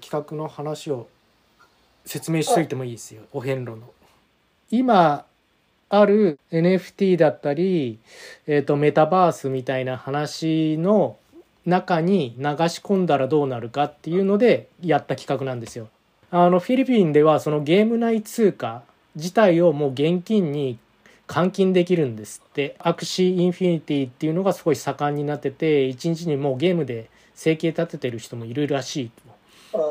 企画の話を説明しといてもいいですよお遍路の。今ある NFT だったり、えーと、メタバースみたいな話の中に流し込んだらどうなるかっていうのでやった企画なんですよ。あのフィリピンではそのゲーム内通貨自体をもう現金に換金できるんですって。アクシーインフィニティっていうのがすごい盛んになってて一日にもうゲームで生計立ててる人もいるらしい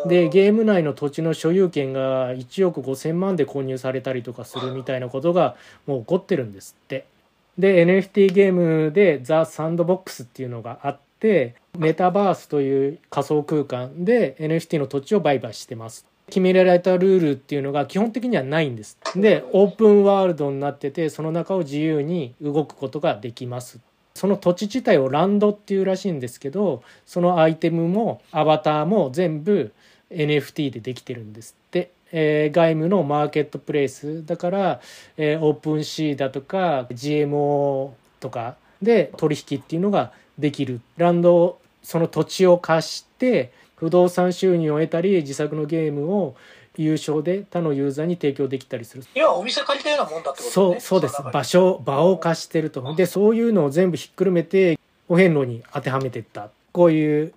でゲーム内の土地の所有権が1億5,000万で購入されたりとかするみたいなことがもう起こってるんですって。で NFT ゲームでザ・サンドボックスっていうのがあってメタバースという仮想空間で NFT の土地を売買してます決められたルールっていうのが基本的にはないんです。でオープンワールドになっててその中を自由に動くことができます。その土地自体をランドっていうらしいんですけどそのアイテムもアバターも全部 NFT でできてるんですって。えー、外部のマーケットプレイス。だから、えー、オープンシーだとか GMO とかで取引っていうのができる。ランドその土地を貸して不動産収入を得たり自作のゲームを有償で他のユーザーに提供できたりする。要はお店借りたようなもんだってこと、ね、そうそうです。場所場を貸してると。でそういうのを全部ひっくるめてお遍路に当てはめてった。こういう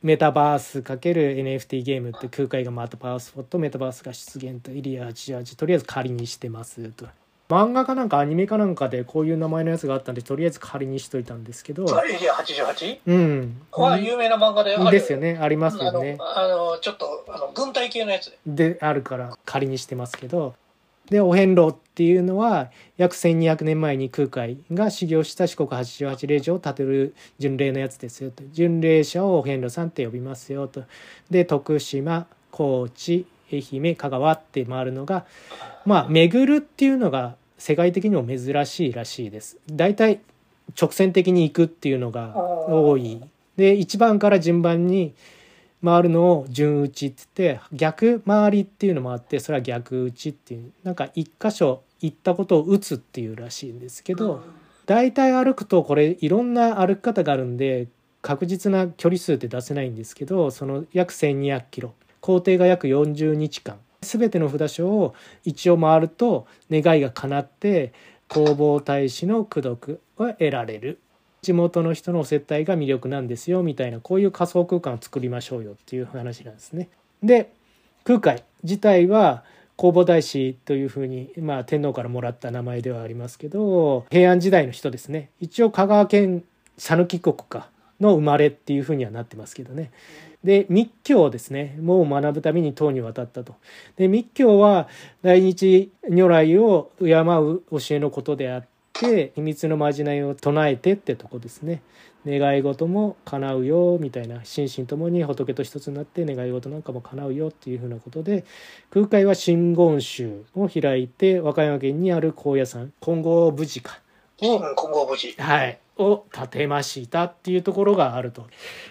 メタバース×る NFT ゲームって空海が回ったパワースポットメタバースが出現とエリア88とりあえず仮にしてますと漫画かなんかアニメかなんかでこういう名前のやつがあったんでとりあえず仮にしといたんですけど。エリア 88? うん。は有名な漫画であるですよねありますよね。あのちょっとあの軍隊系のやつで。あるから仮にしてますけど。でお遍路っていうのは約1200年前に空海が修行した四国八十八霊場を建てる巡礼のやつですよと。巡礼者をお遍路さんって呼びますよと。で徳島高知愛媛香川って回るのがまあ巡るっていうのが世界的にも珍しいらしいです。大体直線的に行くっていうのが多い。で1番から順番に回るのを順打ちって言って逆回りっていうのもあってそれは逆打ちっていう。なんか一箇所行ったことを打つっていうらしいんですけど大体歩くとこれいろんな歩き方があるんで確実な距離数って出せないんですけどその約1,200キロ。工程が約40日間全ての札所を一応回ると願いが叶って弘法大使の功徳を得られる。地元の人のお接待が魅力なんですよみたいなこういう仮想空間を作りましょうよっていう話なんですね。で空海自体は弘法大師というふうに、まあ、天皇からもらった名前ではありますけど平安時代の人ですね。一応香川県讃岐国家の生まれっていうふうにはなってますけどね。で密教ですね。もう学ぶために唐に渡ったと。で密教は大日如来を敬う教えのことであって秘密のまじないを唱えてってとこですね。願い事も叶うよみたいな心身ともに仏と一つになって願い事なんかも叶うよっていうふうなことで空海は真言宗を開いて和歌山県にある高野山金剛無事か。を金剛無事はいを建てましたっていうところがあると、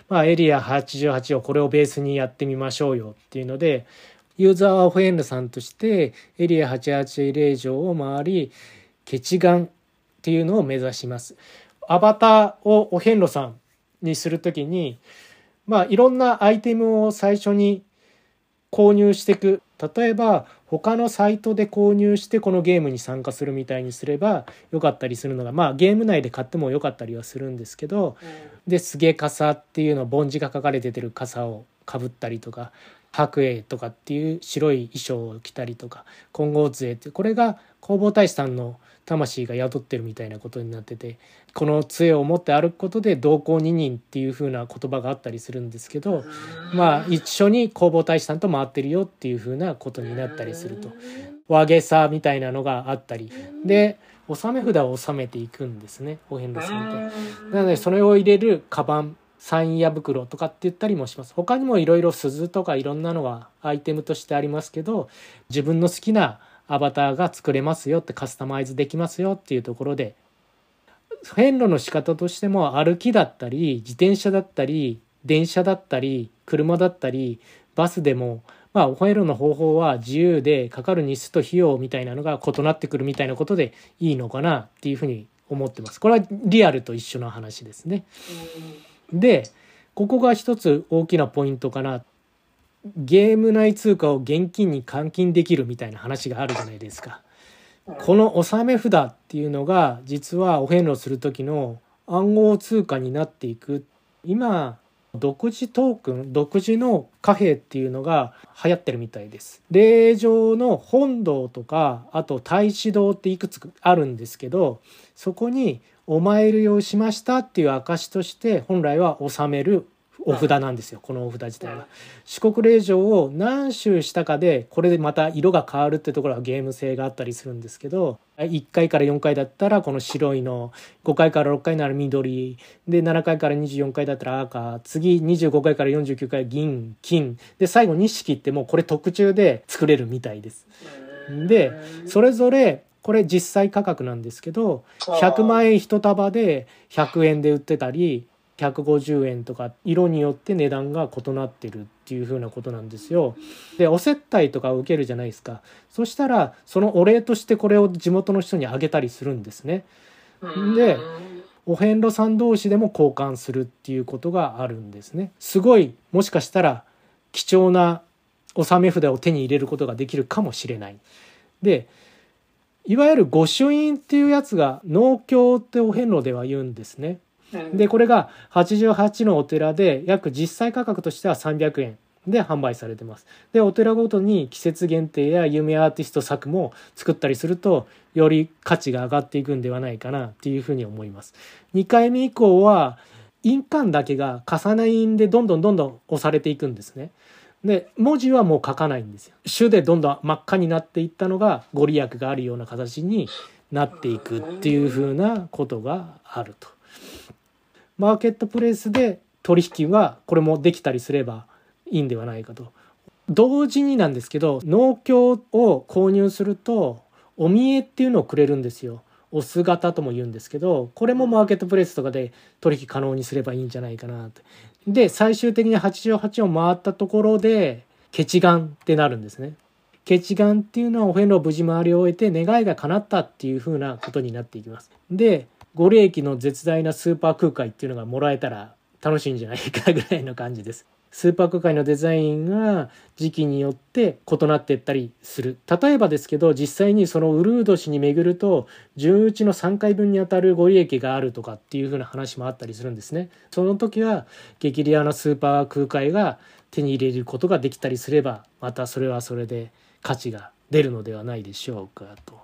まあ、エリア88をこれをベースにやってみましょうよっていうのでユーザーはフェンルさんとしてエリア88霊場を回り決願っていうのを目指します。アバターをお遍路さんにする時にまあいろんなアイテムを最初に購入していく例えば他のサイトで購入してこのゲームに参加するみたいにすればよかったりするのがまあゲーム内で買ってもよかったりはするんですけど、うん、で「すげ傘」っていうの梵字が書かれててる傘をかぶったりとか白衣とかっていう白い衣装を着たりとか金剛杖ってこれが弘法大師さんの魂が宿ってるみたいなことになっててこの杖を持って歩くことで同行二人っていう風な言葉があったりするんですけどまあ一緒に弘法大師さんと回ってるよっていう風なことになったりすると和げさみたいなのがあったり。で納め札を納めていくんですねお遍路さんって。なのでそれを入れるカバンサインや袋とかって言ったりもします。他にもいろいろ鈴とかいろんなのがアイテムとしてありますけど自分の好きなアバターが作れますよってカスタマイズできますよっていうところで遍路の仕方としても歩きだったり自転車だったり電車だったり車だったりバスでもまあお遍路の方法は自由でかかる日数と費用みたいなのが異なってくるみたいなことでいいのかなっていうふうに思ってます。これはリアルと一緒の話ですね。でここが一つ大きなポイントかな。ゲーム内通貨を現金に換金できるみたいな話があるじゃないですか。この納め札っていうのが実はお遍路する時の暗号通貨になっていく。今独自トークン独自の貨幣っていうのが流行ってるみたいです。霊場の本堂とかあと太子堂っていくつかあるんですけどそこにお参りをしましたっていう証として本来は納めるお札なんですよこのお札自体は。四国霊場を何周したかでこれでまた色が変わるってところはゲーム性があったりするんですけど1回から4回だったらこの白いの5回から6回なら緑で7回から24回だったら赤次25回から49回銀金で最後錦ってもうこれ特注で作れるみたいです。でそれぞれこれ実際価格なんですけど100万円1束で100円で売ってたり150円とか色によって値段が異なってるっていう風なことなんですよ。でお接待とか受けるじゃないですかそしたらそのお礼としてこれを地元の人にあげたりするんですね。でお遍路さん同士でも交換するっていうことがあるんですね。すごいもしかしたら貴重な納め札を手に入れることができるかもしれない。でいわゆる御朱印っていうやつが農協ってお遍路では言うんですね。でこれが88のお寺で約実際価格としては300円で販売されてます。でお寺ごとに季節限定や有名アーティスト作も作ったりするとより価値が上がっていくんではないかなっていうふうに思います。2回目以降は印鑑だけが重ね印でどんどんどんどん押されていくんですねで文字はもう書かないんですよ種でどんどん真っ赤になっていったのがご利益があるような形になっていくっていうふうなことがあると。マーケットプレイスで取引はこれもできたりすればいいんではないかと。同時になんですけど農協を購入するとお見えっていうのをくれるんですよ。お姿とも言うんですけどこれもマーケットプレイスとかで取引可能にすればいいんじゃないかなと。で最終的に88を回ったところでケチガンってなるんですね。ケチガンっていうのはお遍路を無事回り終えて願いが叶ったっていう風なことになっていきます。でご利益の絶大なスーパー空海っていうのがもらえたら楽しいんじゃないかぐらいの感じです。スーパー空海のデザインが時期によって異なっていったりする例えばですけど実際にそのウルード氏に巡ると順打ちの3回分にあたるご利益があるとかっていう風な話もあったりするんですねその時は激レアなスーパー空海が手に入れることができたりすればまたそれはそれで価値が出るのではないでしょうかと。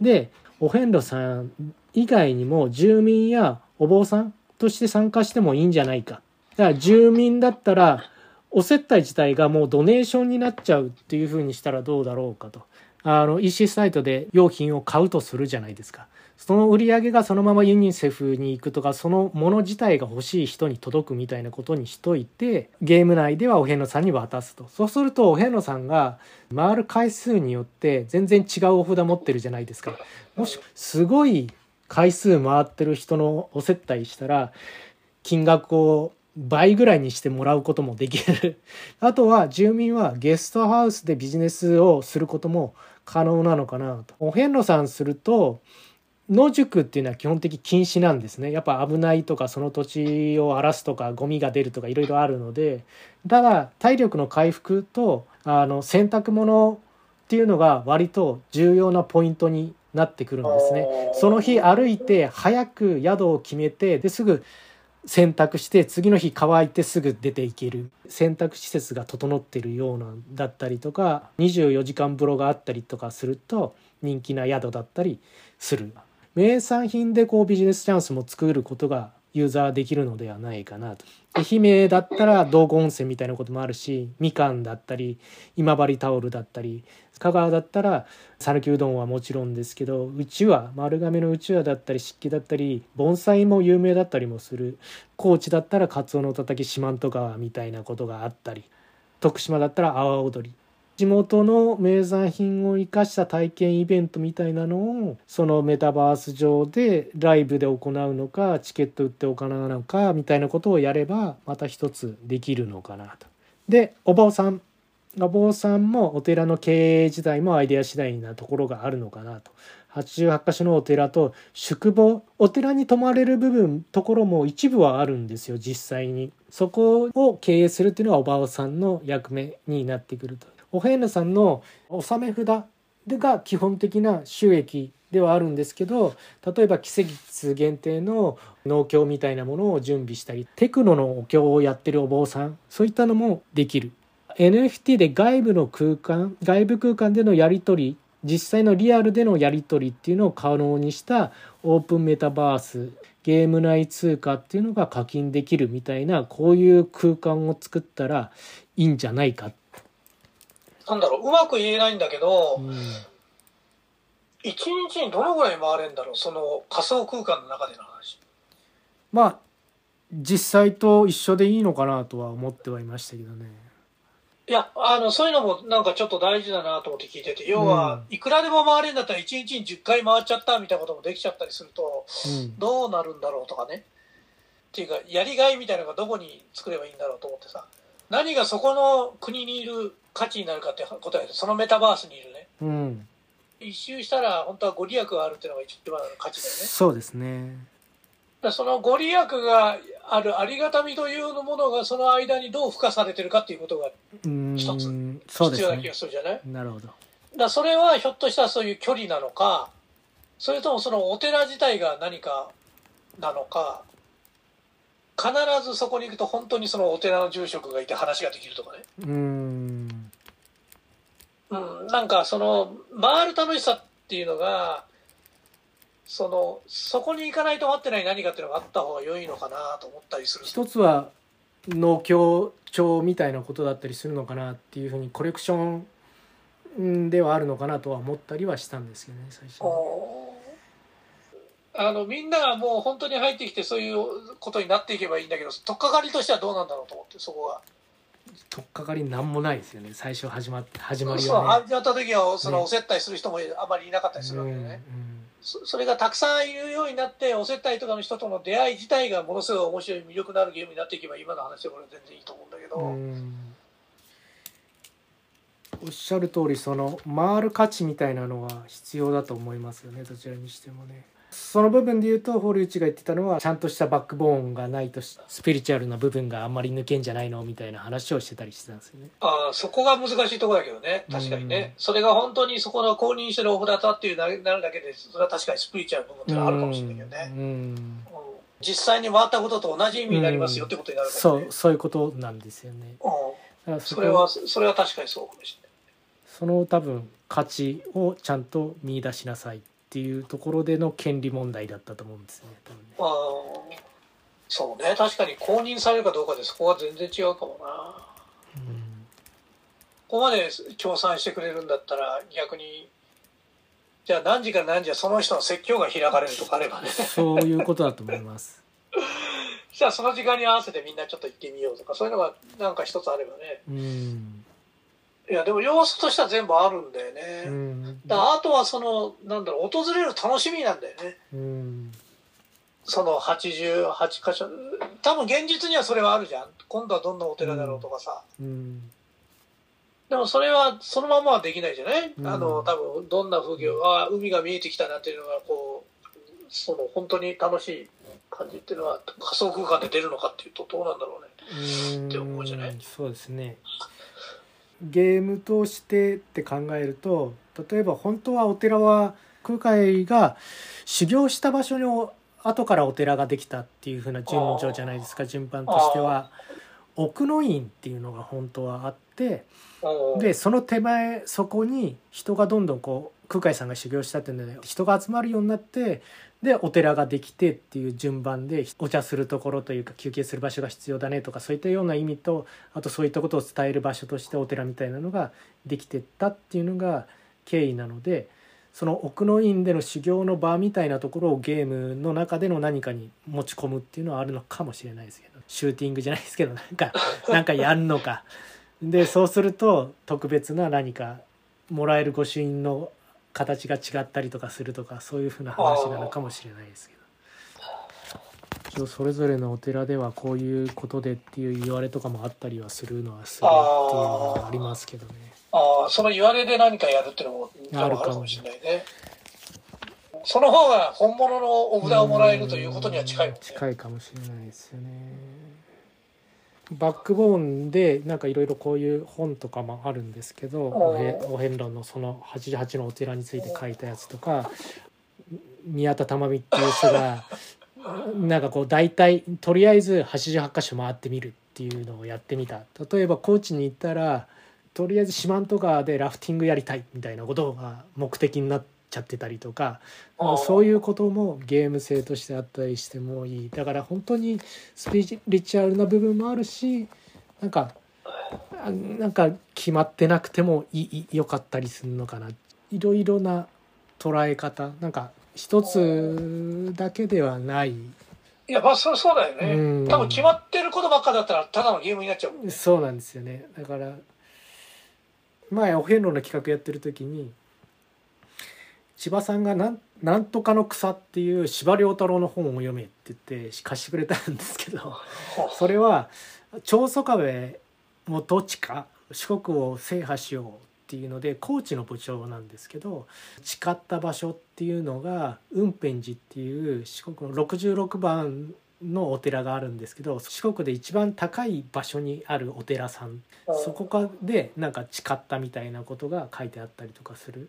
でお遍路さん以外にも住民やお坊さんとして参加してもいいんじゃないか。だから住民だったらお接待自体がもうドネーションになっちゃうっていうふうにしたらどうだろうかと。あの EC サイトで用品を買うとするじゃないですか。その売り上げがそのままユニセフに行くとかそのもの自体が欲しい人に届くみたいなことにしといてゲーム内ではお遍路さんに渡すとそうするとお遍路さんが回る回数によって全然違うお札持ってるじゃないですかもしすごい回数回ってる人のお接待したら金額を倍ぐらいにしてもらうこともできる。あとは住民はゲストハウスでビジネスをすることも可能なのかなと。お遍路さんすると野宿っていうのは基本的禁止なんですね。やっぱ危ないとかその土地を荒らすとかゴミが出るとかいろいろあるので。ただ体力の回復とあの洗濯物っていうのが割と重要なポイントになってくるんですね。その日歩いて早く宿を決めてですぐ洗濯して次の日乾いてすぐ出ていける。洗濯施設が整ってるようなだったりとか24時間風呂があったりとかすると人気な宿だったりする。名産品でこうビジネスチャンスも作ることがユーザーできるのではないかなと。愛媛だったら道後温泉みたいなこともあるしみかんだったり今治タオルだったり香川だったら讃岐うどんはもちろんですけどうちわ丸亀のうちわだったり漆器だったり盆栽も有名だったりもする。高知だったらカツオのたたき四万十川みたいなことがあったり徳島だったら阿波踊り。地元の名産品を生かした体験イベントみたいなのをそのメタバース上でライブで行うのかチケット売って行うのかみたいなことをやればまた一つできるのかなと。でお坊さんお坊さんもお寺の経営自体もアイデア次第なところがあるのかなと。88箇所のお寺と宿坊お寺に泊まれる部分ところも一部はあるんですよ実際にそこを経営するっていうのはおばあさんの役目になってくるとお遍路さんの納め札が基本的な収益ではあるんですけど例えば季節限定の農協みたいなものを準備したりテクノのお経をやってるお坊さんそういったのもできる NFT で外部の空間外部空間でのやり取り実際のリアルでのやり取りっていうのを可能にしたオープンメタバースゲーム内通貨っていうのが課金できるみたいなこういう空間を作ったらいいんじゃないか。なんだろう、うまく言えないんだけど、うん一日にどのぐらい回れるんだろう、その仮想空間の中での話。まあ実際と一緒でいいのかなとは思ってはいましたけどね。いや、あの、そういうのもなんかちょっと大事だなと思って聞いてて、要は、いくらでも回れるんだったら1日に10回回っちゃったみたいなこともできちゃったりすると、うんどうなるんだろうとかね。っていうか、やりがいみたいなのがどこに作ればいいんだろうと思ってさ、何がそこの国にいる価値になるかってことだけど、そのメタバースにいるね。うん、一周したら本当はご利益があるっていうのが一番の価値だよね。そうですね。そのご利益があるありがたみというものがその間にどう付加されてるかっていうことがうん一つ必要な気がね。するじゃない、なるほど。だそれはひょっとしたらそういう距離なのかそれともそのお寺自体が何かなのか必ずそこに行くと本当にそのお寺の住職がいて話ができるとかね、うんうん、なんかその回る楽しさっていうのがそのそこに行かないと待ってない何かっていうのがあった方が良いのかなと思ったりする一つは農協帳みたいなことだったりするのかなっていうふうにコレクションうんではあるのかなとは思ったりはしたんですよね最初は。あのみんながもう本当に入ってきてそういうことになっていけばいいんだけど取っかかりとしてはどうなんだろうと思ってそこが。取っかかりなんもないですよね。最初始まって始まりそうはね。始まった時はそのねお接待する人もあまりいなかったりするわけでうんね、そそれがたくさんいるようになってお接待とかの人との出会い自体がものすごい面白い魅力のあるゲームになっていけば今の話でこれ全然いいと思うんだけど、うんうん。おっしゃる通りその回る価値みたいなのは必要だと思いますよね。どちらにしてもね。その部分で言うと堀内が言ってたのはちゃんとしたバックボーンがないとスピリチュアルな部分があんまり抜けんじゃないのみたいな話をしてたりしてたんですよね。ああそこが難しいところだけどね。確かにね、それが本当にそこの公認してるお札だっていうななるだけでそれは確かにスピリチュアルな部分ってのはあるかもしれないけどね、うんうん。うん実際に回ったことと同じ意味になりますよってことになるからね。そう、そういうことなんですよね。うん。それはそれは確かにそうかもしれない。その多分価値をちゃんと見出しなさいっていうところでの権利問題だったと思うんですよね。多分ねあーそうね確かに公認されるかどうかでそこは全然違うかもなここまで協賛してくれるんだったら逆にじゃあ何時から何時はその人の説教が開かれるとかあればねそういうことだと思います。じゃあその時間に合わせてみんなちょっと行ってみようとかそういうのがなんか一つあればねうん。いやでも要素としては全部あるんだよね、うん。だあとはそのなんだろう訪れる楽しみなんだよね。うん。その88箇所。多分現実にはそれはあるじゃん。今度はどんなお寺だろうとかさ、うん。でもそれはそのままはできないじゃない、うん。あの多分どんな風景あ海が見えてきたなっていうのがこうその本当に楽しい感じっていうのは仮想空間で出るのかっていうとどうなんだろうね。って思うじゃない？そうですね。ゲームとしてって考えると例えば本当はお寺は空海が修行した場所に後からお寺ができたっていう風な順序じゃないですか順番としては。奥の院っていうのが本当はあってうんでその手前そこに人がどんどんこう空海さんが修行したっていうので人が集まるようになってでお寺ができてっていう順番でお茶するところというか休憩する場所が必要だねとかそういったような意味とあとそういったことを伝える場所としてお寺みたいなのができてったっていうのが経緯なのでその奥の院での修行の場みたいなところをゲームの中での何かに持ち込むっていうのはあるのかもしれないですけどシューティングじゃないですけどなんかなんかやるのか。でそうすると特別な何かもらえる御朱印の形が違ったりとかするとかそういうふうな話なのかもしれないですけど。一応それぞれのお寺ではこういうことでっていう言われとかもあったりはするのはするっていうのがありますけどね。ああその言われで何かやるっていうのもあるかもあるかもしれないね。その方が本物のお札をもらえるということには近いもんね。近いかもしれないですよねバックボーンでなんかいろいろこういう本とかもあるんですけどおへお遍路のその88のお寺について書いたやつとか宮田珠美っていう人が なんかこう大体とりあえず88箇所回ってみるっていうのをやってみた。例えば高知に行ったらとりあえず四万十川でラフティングやりたいみたいなことが目的になっちゃってたりとかそういうこともゲーム性としてあったりしてもいい。だから本当にスピリチュアルな部分もあるしなんかあなんか決まってなくてもいい良かったりするのかな。いろいろな捉え方。なんか一つだけではない。いやまあそうそうだよね、うん。多分決まってることばっかだったらただのゲームになっちゃう。そうなんですよね。だから前お遍路の企画やってる時に千葉さんがなん「なんとかの草」っていう司馬遼太郎の本を読めって言って貸してくれたんですけどそれは長宗我部元親四国を制覇しようっていうので高知の部長なんですけど誓った場所っていうのが雲辺寺っていう四国の66番のお寺があるんですけど四国で一番高い場所にあるお寺さん。そこかでなんか誓ったみたいなことが書いてあったりとかする。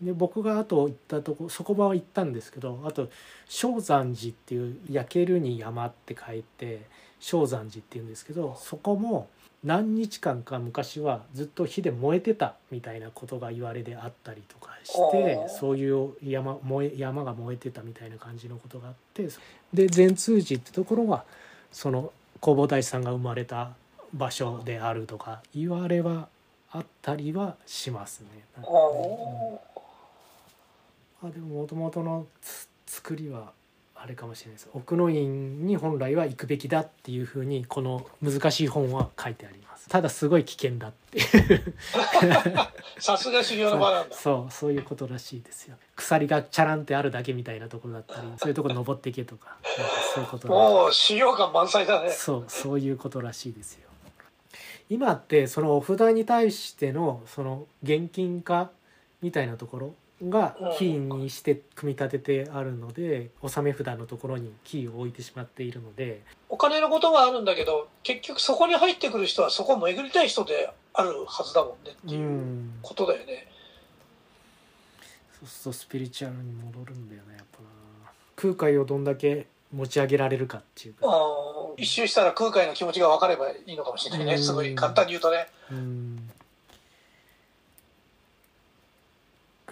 で僕があと行ったとこそこ場は行ったんですけどあと正山寺っていう「焼けるに山」って書いて正山寺っていうんですけどそこも何日間か昔はずっと火で燃えてたみたいなことが言われであったりとかしてそういう山燃え山が燃えてたみたいな感じのことがあってで善通寺ってところはその弘法大師さんが生まれた場所であるとか言われはあったりはしますね。うんあでももともとのつ作りはあれかもしれないです。奥の院に本来は行くべきだっていうふうにこの難しい本は書いてあります。ただすごい危険だっていう。さすが修行の場なんだ。そうそういうことらしいですよ。鎖がチャランってあるだけみたいなところだったりそういうところ登っていけとかそういうことらしい。もう修行感満載だね。そうそういうことらしいですよ。今ってそのお札に対してのその現金化みたいなところがキーにして組み立ててあるので納め札のところにキーを置いてしまっているので。お金のことはあるんだけど結局そこに入ってくる人はそこを巡りたい人であるはずだもんねってういうんことだよね、そうするとスピリチュアルに戻るんだよねやっぱ。な空海をどんだけ持ち上げられるかっていうか。一周したら空海の気持ちが分かればいいのかもしれないね。うん。すごい簡単に言うとね。うん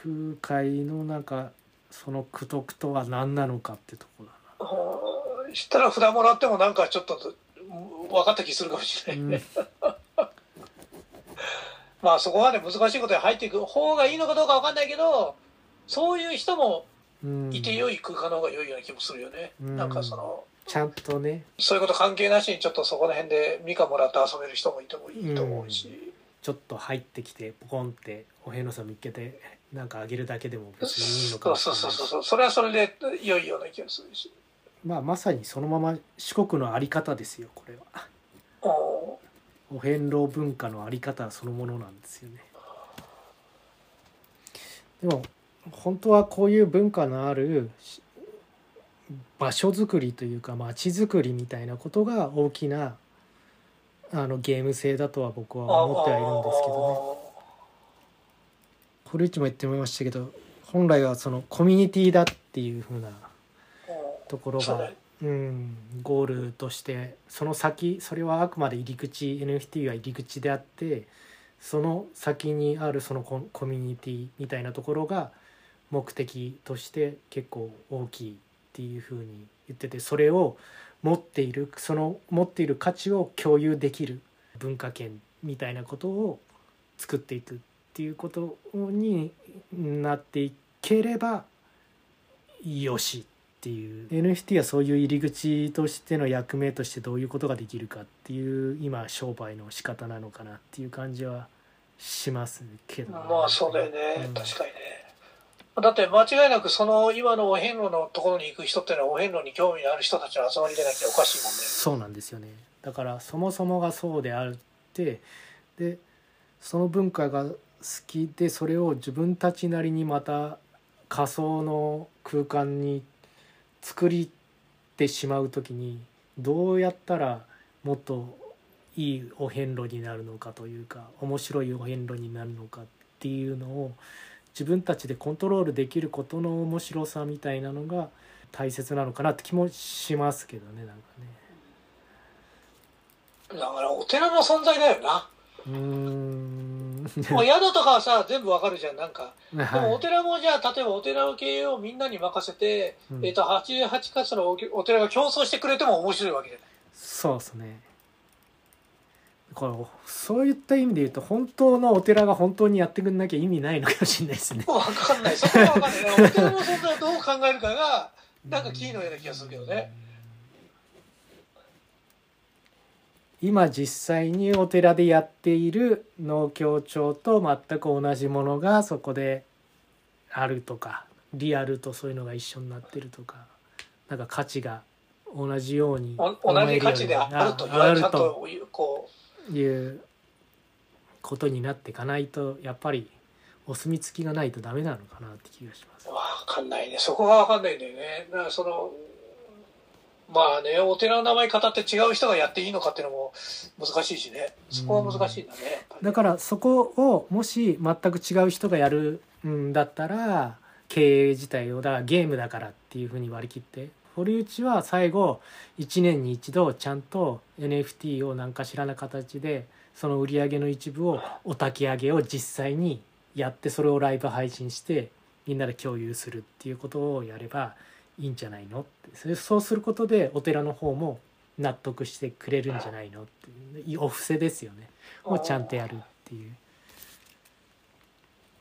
空海のなんかその苦徳とは何なのかってとこだな。うん。したら札もらってもなんかちょっとうん分かった気するかもしれない。ね、まあそこまで難しいことに入っていく方がいいのかどうか分かんないけどそういう人もうん。いて良い空間の方が良いような気もするよね、うん。なんかそのちゃんとね。そういうこと関係なしにちょっとそこら辺でミカもらって遊べる人もいてもいいと思うし、ちょっと入ってきてポコンってお遍路さん見っけてなんかあげるだけでも別にいいのかもしそうそうれないしそうそう。それはそれで良いような気がするし。まあまさにそのまま四国のあり方ですよこれは。おお遍路文化のあり方そのものなんですよね。でも本当はこういう文化のあるし場所づくりというか街づくりみたいなことが大きなあのゲーム性だとは僕は思ってはいるんですけどね堀内も言ってましたけど本来はそのコミュニティだっていう風なところがそうん、ゴールとしてその先それはあくまで入り口 NFT は入り口であってその先にあるそのココミュニティみたいなところが目的として結構大きいっていうふうに言っててそれを持っているその持っている価値を共有できる文化圏みたいなことを作っていく。っていうことになっていければよしっていう。NFT はそういう入り口としての役目としてどういうことができるかっていう今商売の仕方なのかなっていう感じはしますけどね、まあそうだよね、うん。確かにね。だって間違いなくその今のお遍路のところに行く人っていうのはお遍路に興味のある人たちの集まりでなきゃおかしいもんね。そうなんですよね。だからそもそもがそうであってでその文化が好きでそれを自分たちなりにまた仮想の空間に作りてしまう時にどうやったらもっといいお遍路になるのかというか面白いお遍路になるのかっていうのを自分たちでコントロールできることの面白さみたいなのが大切なのかなって気もしますけどねなんかねだからお寺の存在だよな。ね。うーんもう宿とかはさ、全部わかるじゃん、なんか。でもおは寺もじゃあ、例えばお寺の経営をみんなに任せて、いうんえっ、と、88か所のおお寺が競争してくれても面白いわけじゃない。そうですね。これそういった意味で言うと本当のお寺が本当にやってくんなきゃ意味ないのかもしれないですね。わかんない。そこはわかんない。お寺の存在をどう考えるかが、なんかキーのような気がするけどね。今実際にお寺でやっている農協長と全く同じものがそこであるとかリアルとそういうのが一緒になってるとかなんか価値が同じように同じ価値であると言われるちゃんと、いうことになっていかないとやっぱりお墨付きがないとダメなのかなって気がします、。わかんないね。そこがわかんないんだよね。だからその、まあね、お寺の名前語って違う人がやっていいのかっていうのも難しいしね。そこは難しいんだね。やっぱりだからそこをもし全く違う人がやるんだったら経営自体をだからゲームだからっていうふうに割り切って堀内は最後1年に一度ちゃんと NFT を何かしらの形でその売り上げの一部をお焚き上げを実際にやってそれをライブ配信してみんなで共有するっていうことをやればいいんじゃないのってそれそうすることでお寺の方も納得してくれるんじゃないのっていうお布施ですよねをちゃんとやるっていう。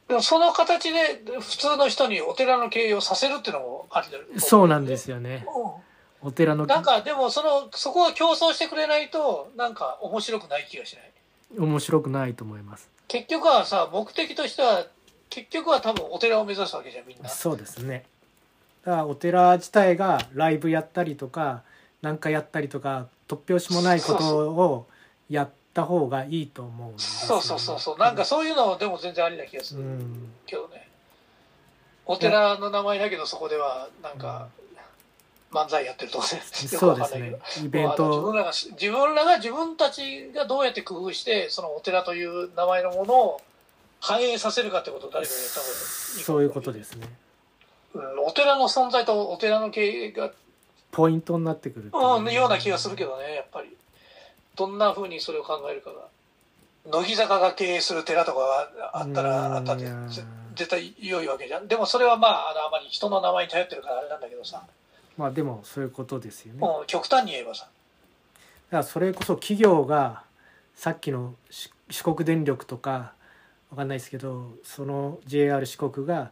でもその形で普通の人にお寺の経営をさせるっていうのもありだよそうなんですよね。うお寺のんなんかでもそのそこは競争してくれないとなんか面白くない気がしない面白くないと思います。結局はさ目的としては結局は多分お寺を目指すわけじゃんみんなそうですね。だからお寺自体がライブやったりとか何かやったりとか突拍子もないことをやった方がいいと思うね。そうそうそうそう。なんかそういうのでも全然ありな気がする。うん。けどね。お寺の名前だけどそこではなんか漫才やってるとかそうですね。イベンまあ自ト。分らが自分らが自分たちがどうやって工夫してそのお寺という名前のものを反映させるかってことを誰かがやった方がいいそういうことですね。うん、お寺の存在とお寺の経営が、ポイントになってくるっていうん、ような気がするけどねやっぱり。どんなふうにそれを考えるかが。乃木坂が経営する寺とかがあったうんらあったっていやー。ぜ絶対良いわけじゃん。でもそれはまああのあまり人の名前に頼ってるからあれなんだけどさ、まあでもそういうことですよね。だかうん、極端に言えばさ。らそれこそ企業がさっきのし四国電力とかわかんないですけどその JR 四国が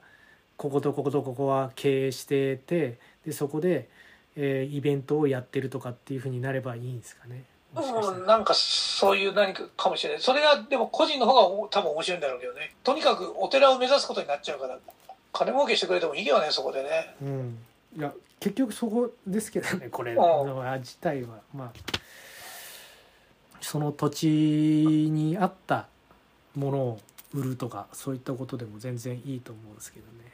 こことこことここは経営しててでそこで、えーイベントをやってるとかっていうふうになればいいんですかね？もしかしうん、なんかそういう何かかもしれない。それがでも個人の方がお多分面白いんだろうけどね。とにかくお寺を目指すことになっちゃうから金儲けしてくれてもいいよねそこでね。うん、いや結局そこですけどねこれ。自体は。まあその土地に合ったものを売るとかそういったことでも全然いいと思うんですけどね。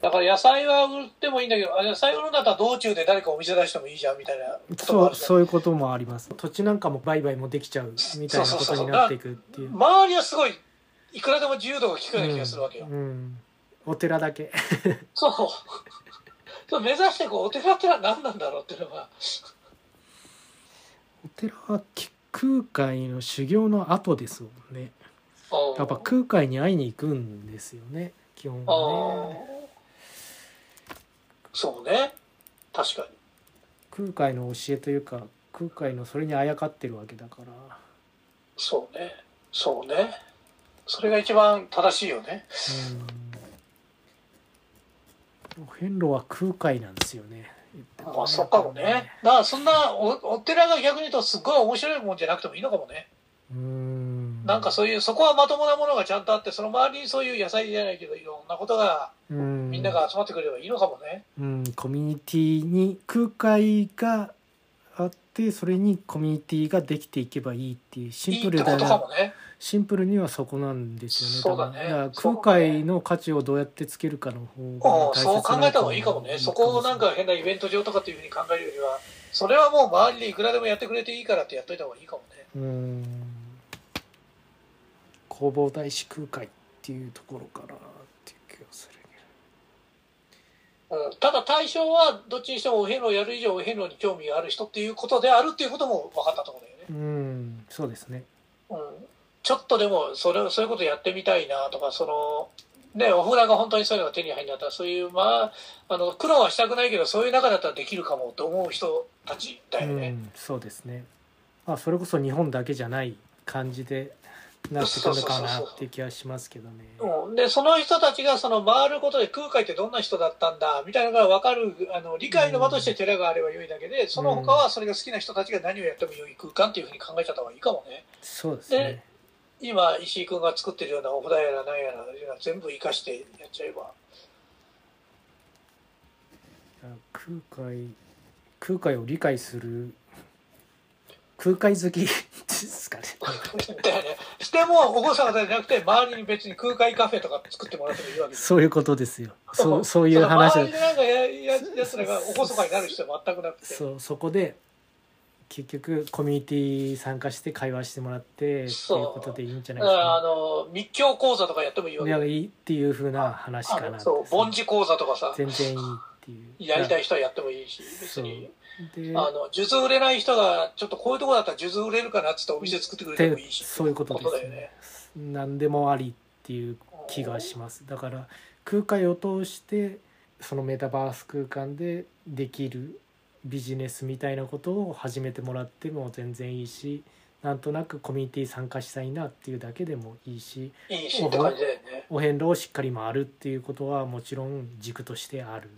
だから野菜は売ってもいいんだけどあ野菜売るんだったら道中で誰かお店出してもいいじゃんみたいなそうそういうこともあります。土地なんかも売買もできちゃうみたいなことになっていくっていう。周りはすごいいくらでも自由度が利くような気がするわけよ、うんうん。お寺だけ。そう。そう目指してこうお寺ってのは何なんだろうっていうのが。お寺は空海の修行の後ですもんね。うんやっぱ空海に会いに行くんですよね基本あはね。ーそうね。確かに。空海の教えというか空海のそれにあやかってるわけだから。そうね。そうね。それが一番正しいよね。うん。お遍路は空海なんですよね。まあそっかもね。だからそんなおお寺が逆に言うとすごい面白いもんじゃなくてもいいのかもね。うんなんかそういうそこはまともなものがちゃんとあってその周りにそういう野菜じゃないけどいろんなことがうん。みんなが集まってくればいいのかもね。うん。コミュニティに空海があってそれにコミュニティができていけばいいっていうシンプルだいいってことかもね。シンプルにはそこなんですよね。そうだね。だね。海の価値をどうやってつけるかの方うんが大切そう考えた方がいいかもね。そこをなんかい変なイベント上とかっていうふうに考えるよりはそれはもう周りでいくらでもやってくれていいからってやっといた方がいいかもね。うーん弘法大師空海っていうところかなっていう気がするうん。ただ対象はどっちにしてもお遍路をやる以上お遍路に興味がある人っていうことであるっていうことも分かったところだよね。うん。そうですね。うん。ちょっとでもそれそういうことやってみたいなとかそのねお札が本当にそういうのが手に入るんだったらそういうまああの苦労はしたくないけどそういう中だったらできるかもと思う人たちだよね、うん、そうですね。まあそれこそ日本だけじゃない感じでなってくるのかなっていう気はしますけどね。うん、でその人たちがその回ることで空海ってどんな人だったんだみたいなのが分かるあの理解の場として寺があれば良いだけでその他はそれが好きな人たちが何をやっても良い空間っていうふうに考えちゃった方がいいかもね。そうですね。で今石井君が作ってるようなお札やら何やら全部生かしてやっちゃえば。空海空海を理解する空海好き ですかね。だよねしてもお子さんじゃなくて周りに別に空海カフェとか作ってもらってもいいわけです。そういうことですよ。そうそう。いう話周りでなんかやややつらがおこそかになる人は全くなくて。そうそこで結局コミュニティ参加して会話してもらってっていうことでいいんじゃないですだからあか、の密教講座とかやってもいいわね。けいやいいっていう風な話かなそう。凡事講座とかさ。全然いいっていう。やりたい人はやってもいいし別に。であの数珠売れない人がちょっとこういうとこだったら数珠売れるかなっつってお店作ってくれてもいいし。でそういうことです。だよね。何でもありっていう気がします。だから空海を通してそのメタバース空間でできるビジネスみたいなことを始めてもらっても全然いいしなんとなくコミュニティ参加したいなっていうだけでもいいし。いいしって感じだよね。お遍路をしっかり回るっていうことはもちろん軸としてあるっ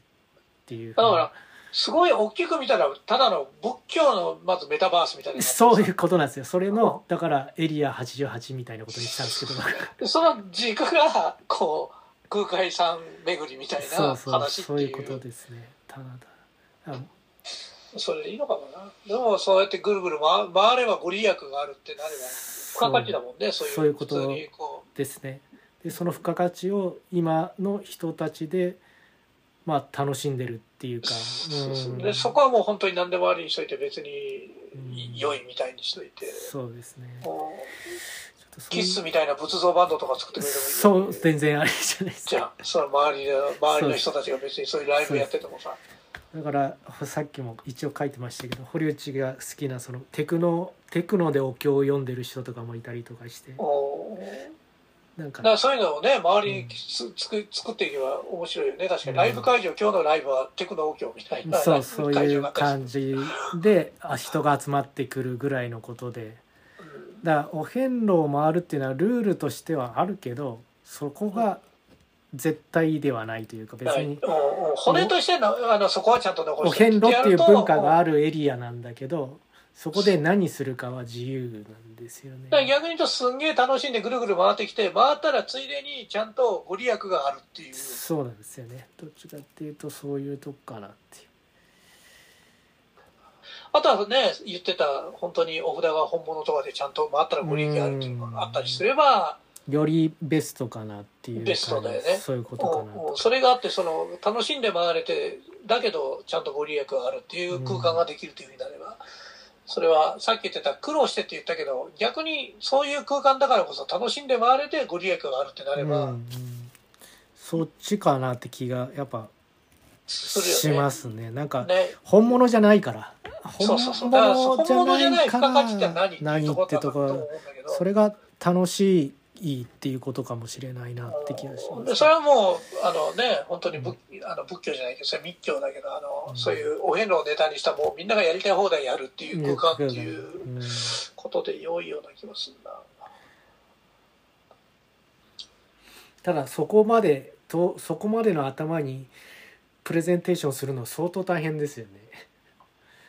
ていう。だからすごい大きく見たらただの仏教のまずメタバースみたいなそういうことなんですよ。それのだからエリア88みたいなことにしたんですけど。その軸がこう空海さん巡りみたいな話ってそういうこいうとですね。ただだ。あそれでいいのかもな。でもそうやってぐるぐる回回ればご利益があるってなれば付加価値だもんね。そういうことですね。でその付加価値を今の人たちでまあ楽しんでるっていううかそう。ん。でそこはもう本当に何でもありにしといて別にうん。良いみたいにしといて。そうですね。キッスみたいな仏像バンドとか作ってくれてもいいそう全然ありじゃないですか。じゃあその周りで周りの人たちが別にそういうライブやっててもさ。だからさっきも一応書いてましたけど堀内が好きなそのテクノテクノでお経を読んでる人とかもいたりとかして。おなんか。だからそういうのをね周りにつつく作っていけば面白いよね。確かにライブ会場、今日のライブはテクノお経みたいな。そうそういう感じで あ人が集まってくるぐらいのことで。だからお遍路を回るっていうのはルールとしてはあるけどそこが絶対ではないというか別に骨としてのあのそこはちゃんと残おして遍路っていう文化があるるエリアなんだけどそこで何するかは自由なんですよね。だから逆に言うとすんげえ楽しんでぐるぐる回ってきて回ったらついでにちゃんとご利益があるっていう。そうなんですよね。どっちかっていうとそういうとこかなっていう。あとはね言ってた本当にお札が本物とかでちゃんと回ったらご利益があるっていうのがあったりすればよりベストかなっていうベストだよね。そういうことかなうんうんそれがあってその楽しんで回れてだけどちゃんとご利益があるっていう空間ができるというふうになれば、それはさっき言ってた苦労してって言ったけど逆にそういう空間だからこそ楽しんで回れてご利益があるってなれば、うんうん。そっちかなって気がやっぱ。しますね。なんかね。本物じゃないから。本物本じゃないから何ってとこ。それが楽しいっていうことかもしれないなって気がしまですそれねはもうあのね本当に仏,、あの仏教じゃないけどそれは密教だけどあの、うん。そういうお遍路をネタにしたもうみんながやりたい放題やるっていう空間っていううん。ことで良いような気がするな。ただそこまでとそこまでの頭にプレゼンテーションするの相当大変ですよね。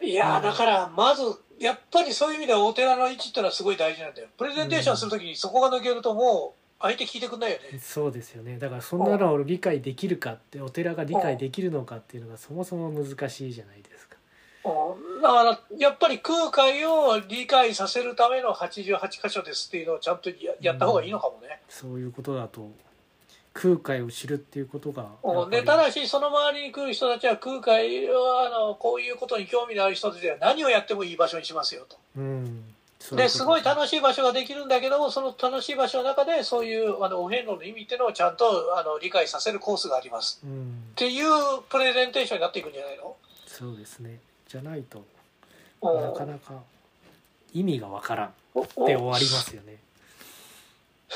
いやだからまずやっぱりそういう意味ではお寺の位置ってのはすごい大事なんだよ。プレゼンテーションするときにそこが抜けるともう相手聞いてくんないよね。そうですよね。だからそんなのを理解できるかってお寺が理解できるのかっていうのがそもそも難しいじゃないですか。うん。だからやっぱり空海を理解させるための88箇所ですっていうのをちゃんとややった方がいいのかもね。そういうことだと空海を知るっていうことがでただしその周りに来る人たちは空海はあのこういうことに興味のある人たちは何をやってもいい場所にしますよと。うん。ですごい楽しい場所ができるんだけどもその楽しい場所の中でそういうあのお遍路の意味っていうのをちゃんとあの理解させるコースがあります。うん。っていうプレゼンテーションになっていくんじゃないの、そうですね。じゃないとうんなかなか意味がわからんって終わりますよね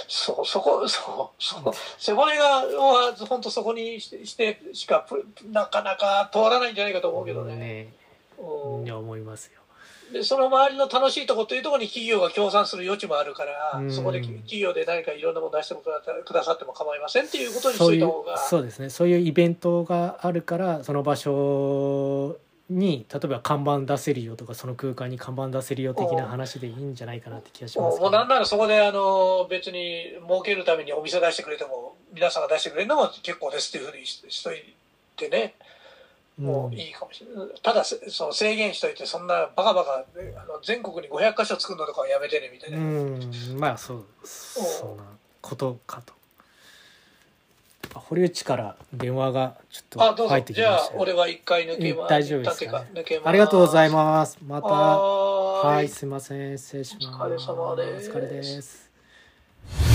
そうそこそうそう背骨がは本当そこにしてしてしかプなかなか通らないんじゃないかと思うけどね。ね。思いますよ。でその周りの楽しいところというところに企業が協賛する余地もあるから、うん。そこで企業で何かいろんなもの出してもくださくださっても構いませんっていうことにいうといた方が。そうですね。そういうイベントがあるからその場所に例えば看板出せるよとかその空間に看板出せるよ的な話でいいんじゃないかなって気がしますけど。もうなんならそこであの別に儲けるためにお店出してくれても皆さんが出してくれるのも結構ですっていうふうにししといてね。もういいかもしれない、ただせその制限しといてそんなバカバカねあの全国に500箇所作るのとかはやめてねみたいな、うんまあそうそんなことかと。あ堀内から電話がちょっと入ってきましたよ。俺は一回抜けます。大丈夫ですかね。立て抜けます。ありがとうございます。また。はーい。はいすいません。失礼します。お疲れ様です。お疲れです